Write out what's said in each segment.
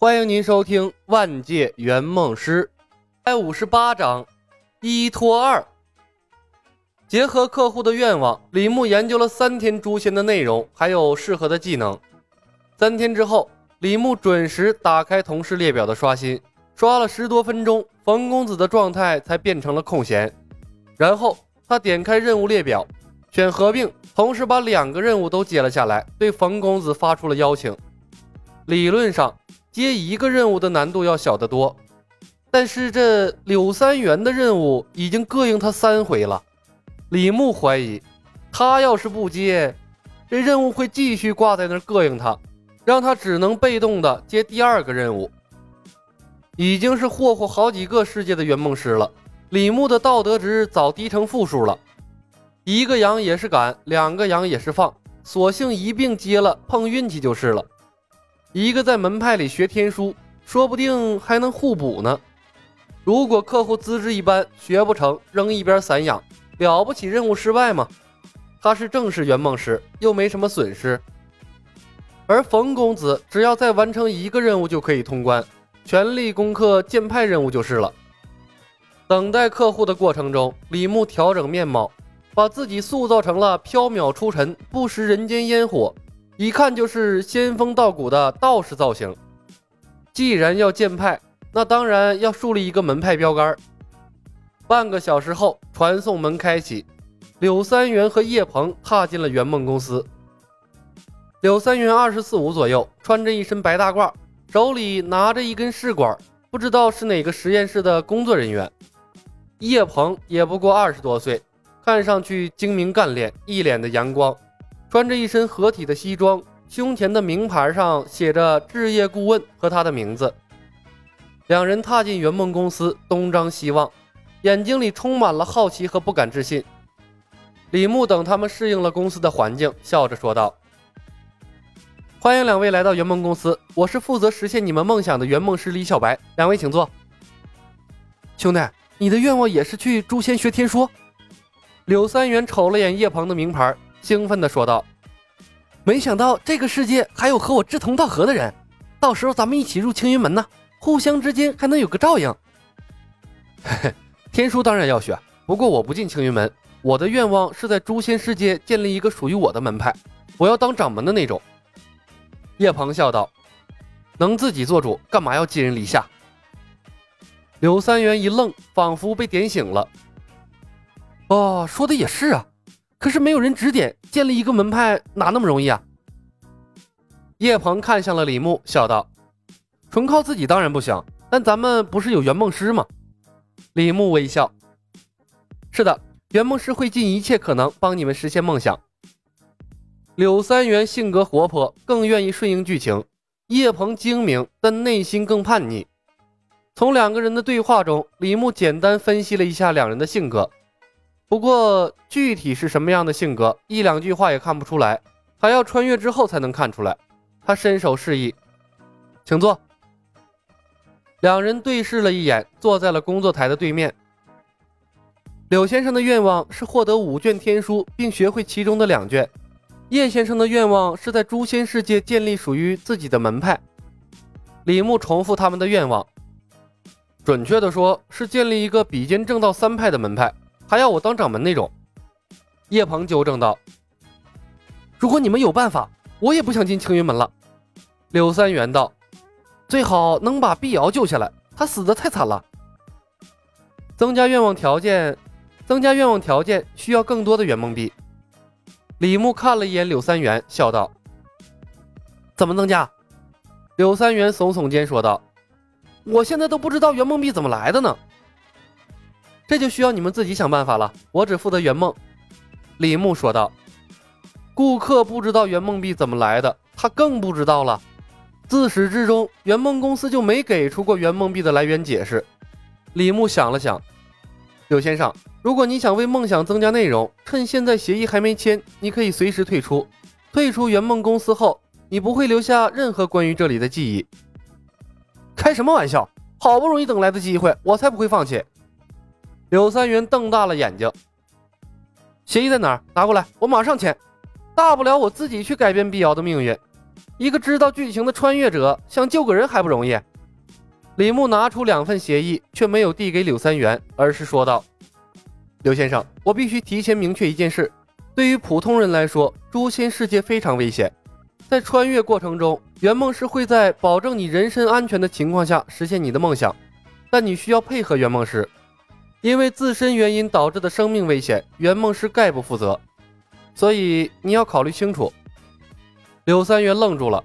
欢迎您收听《万界圆梦师》第五十八章一拖二。结合客户的愿望，李牧研究了三天诛仙的内容，还有适合的技能。三天之后，李牧准时打开同事列表的刷新，刷了十多分钟，冯公子的状态才变成了空闲。然后他点开任务列表，选合并，同时把两个任务都接了下来，对冯公子发出了邀请。理论上。接一个任务的难度要小得多，但是这柳三元的任务已经膈应他三回了。李牧怀疑，他要是不接，这任务会继续挂在那儿膈应他，让他只能被动的接第二个任务。已经是霍霍好几个世界的圆梦师了，李牧的道德值早低成负数了。一个羊也是赶，两个羊也是放，索性一并接了，碰运气就是了。一个在门派里学天书，说不定还能互补呢。如果客户资质一般，学不成，扔一边散养，了不起任务失败吗？他是正式圆梦师，又没什么损失。而冯公子只要再完成一个任务就可以通关，全力攻克剑派任务就是了。等待客户的过程中，李牧调整面貌，把自己塑造成了飘渺出尘、不食人间烟火。一看就是仙风道骨的道士造型。既然要建派，那当然要树立一个门派标杆。半个小时后，传送门开启，柳三元和叶鹏踏进了圆梦公司。柳三元二十四五左右，穿着一身白大褂，手里拿着一根试管，不知道是哪个实验室的工作人员。叶鹏也不过二十多岁，看上去精明干练，一脸的阳光。穿着一身合体的西装，胸前的名牌上写着“置业顾问”和他的名字。两人踏进圆梦公司，东张西望，眼睛里充满了好奇和不敢置信。李牧等他们适应了公司的环境，笑着说道：“欢迎两位来到圆梦公司，我是负责实现你们梦想的圆梦师李小白，两位请坐。”兄弟，你的愿望也是去诛仙学天书？柳三元瞅了眼叶鹏的名牌。兴奋地说道：“没想到这个世界还有和我志同道合的人，到时候咱们一起入青云门呢，互相之间还能有个照应。”嘿嘿，天书当然要学，不过我不进青云门，我的愿望是在诛仙世界建立一个属于我的门派，我要当掌门的那种。”叶鹏笑道：“能自己做主，干嘛要寄人篱下？”柳三元一愣，仿佛被点醒了。“哦，说的也是啊。”可是没有人指点，建立一个门派哪那么容易啊？叶鹏看向了李牧，笑道：“纯靠自己当然不行，但咱们不是有圆梦师吗？”李牧微笑：“是的，圆梦师会尽一切可能帮你们实现梦想。”柳三元性格活泼，更愿意顺应剧情；叶鹏精明，但内心更叛逆。从两个人的对话中，李牧简单分析了一下两人的性格。不过具体是什么样的性格，一两句话也看不出来，还要穿越之后才能看出来。他伸手示意，请坐。两人对视了一眼，坐在了工作台的对面。柳先生的愿望是获得五卷天书，并学会其中的两卷。叶先生的愿望是在诛仙世界建立属于自己的门派。李牧重复他们的愿望，准确的说是建立一个比肩正道三派的门派。还要我当掌门那种，叶鹏纠正道：“如果你们有办法，我也不想进青云门了。”柳三元道：“最好能把碧瑶救下来，她死的太惨了。”增加愿望条件，增加愿望条件需要更多的圆梦币。李牧看了一眼柳三元，笑道：“怎么增加？”柳三元耸耸肩说道：“我现在都不知道圆梦币怎么来的呢。”这就需要你们自己想办法了，我只负责圆梦。”李牧说道。“顾客不知道圆梦币怎么来的，他更不知道了。自始至终，圆梦公司就没给出过圆梦币的来源解释。”李牧想了想：“柳先生，如果你想为梦想增加内容，趁现在协议还没签，你可以随时退出。退出圆梦公司后，你不会留下任何关于这里的记忆。”开什么玩笑！好不容易等来的机会，我才不会放弃。柳三元瞪大了眼睛，协议在哪儿？拿过来，我马上签。大不了我自己去改变碧瑶的命运。一个知道剧情的穿越者想救个人还不容易？李牧拿出两份协议，却没有递给柳三元，而是说道：“刘先生，我必须提前明确一件事：对于普通人来说，诛仙世界非常危险。在穿越过程中，圆梦师会在保证你人身安全的情况下实现你的梦想，但你需要配合圆梦师。因为自身原因导致的生命危险，圆梦师概不负责。所以你要考虑清楚。”柳三元愣住了：“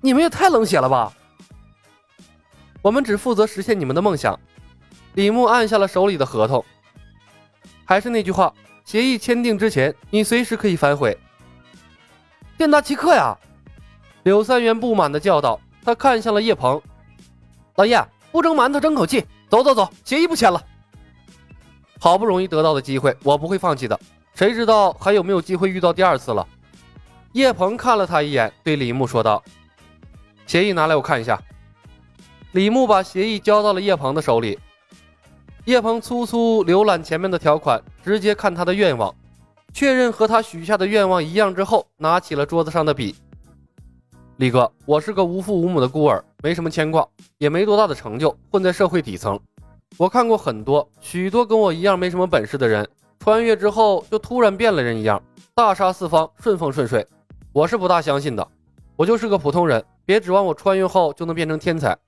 你们也太冷血了吧！我们只负责实现你们的梦想。”李牧按下了手里的合同。还是那句话，协议签订之前，你随时可以反悔。店大欺客呀！柳三元不满地叫道。他看向了叶鹏：“老叶，不蒸馒头争口气，走走走，协议不签了。好不容易得到的机会，我不会放弃的。谁知道还有没有机会遇到第二次了？”叶鹏看了他一眼，对李牧说道：“协议拿来，我看一下。”李牧把协议交到了叶鹏的手里。叶鹏粗粗浏览前面的条款，直接看他的愿望，确认和他许下的愿望一样之后，拿起了桌子上的笔：“李哥，我是个无父无母的孤儿，没什么牵挂，也没多大的成就，混在社会底层。我看过很多许多跟我一样没什么本事的人，穿越之后就突然变了人一样，大杀四方，顺风顺水。”我是不大相信的，我就是个普通人，别指望我穿越后就能变成天才。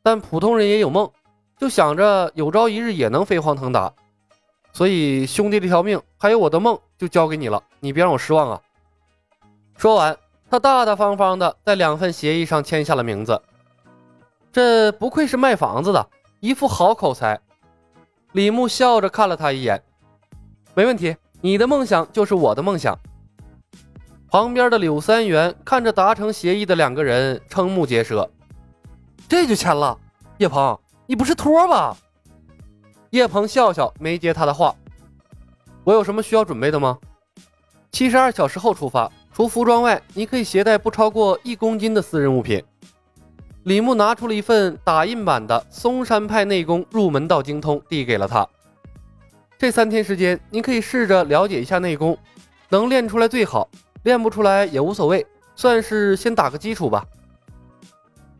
但普通人也有梦，就想着有朝一日也能飞黄腾达。所以兄弟这条命，还有我的梦，就交给你了，你别让我失望啊！说完，他大大方方的在两份协议上签下了名字。这不愧是卖房子的，一副好口才。李牧笑着看了他一眼，没问题，你的梦想就是我的梦想。旁边的柳三元看着达成协议的两个人，瞠目结舌。这就签了？叶鹏，你不是托吧？叶鹏笑笑，没接他的话。我有什么需要准备的吗？七十二小时后出发，除服装外，你可以携带不超过一公斤的私人物品。李牧拿出了一份打印版的嵩山派内功入门道精通，递给了他。这三天时间，你可以试着了解一下内功，能练出来最好。练不出来也无所谓，算是先打个基础吧。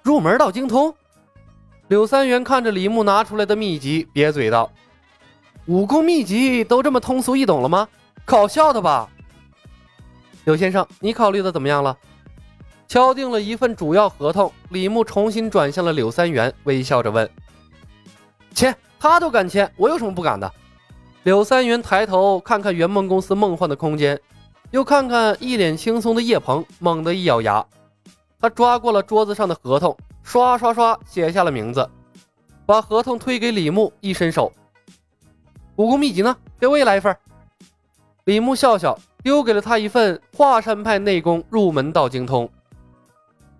入门道精通。柳三元看着李牧拿出来的秘籍，瘪嘴道：“武功秘籍都这么通俗易懂了吗？搞笑的吧？”柳先生，你考虑的怎么样了？敲定了一份主要合同，李牧重新转向了柳三元，微笑着问：“签？他都敢签，我有什么不敢的？”柳三元抬头看看圆梦公司梦幻的空间。又看看一脸轻松的叶鹏，猛地一咬牙，他抓过了桌子上的合同，刷刷刷写下了名字，把合同推给李牧，一伸手：“武功秘籍呢？给我也来一份。”李牧笑笑，丢给了他一份华山派内功入门道精通。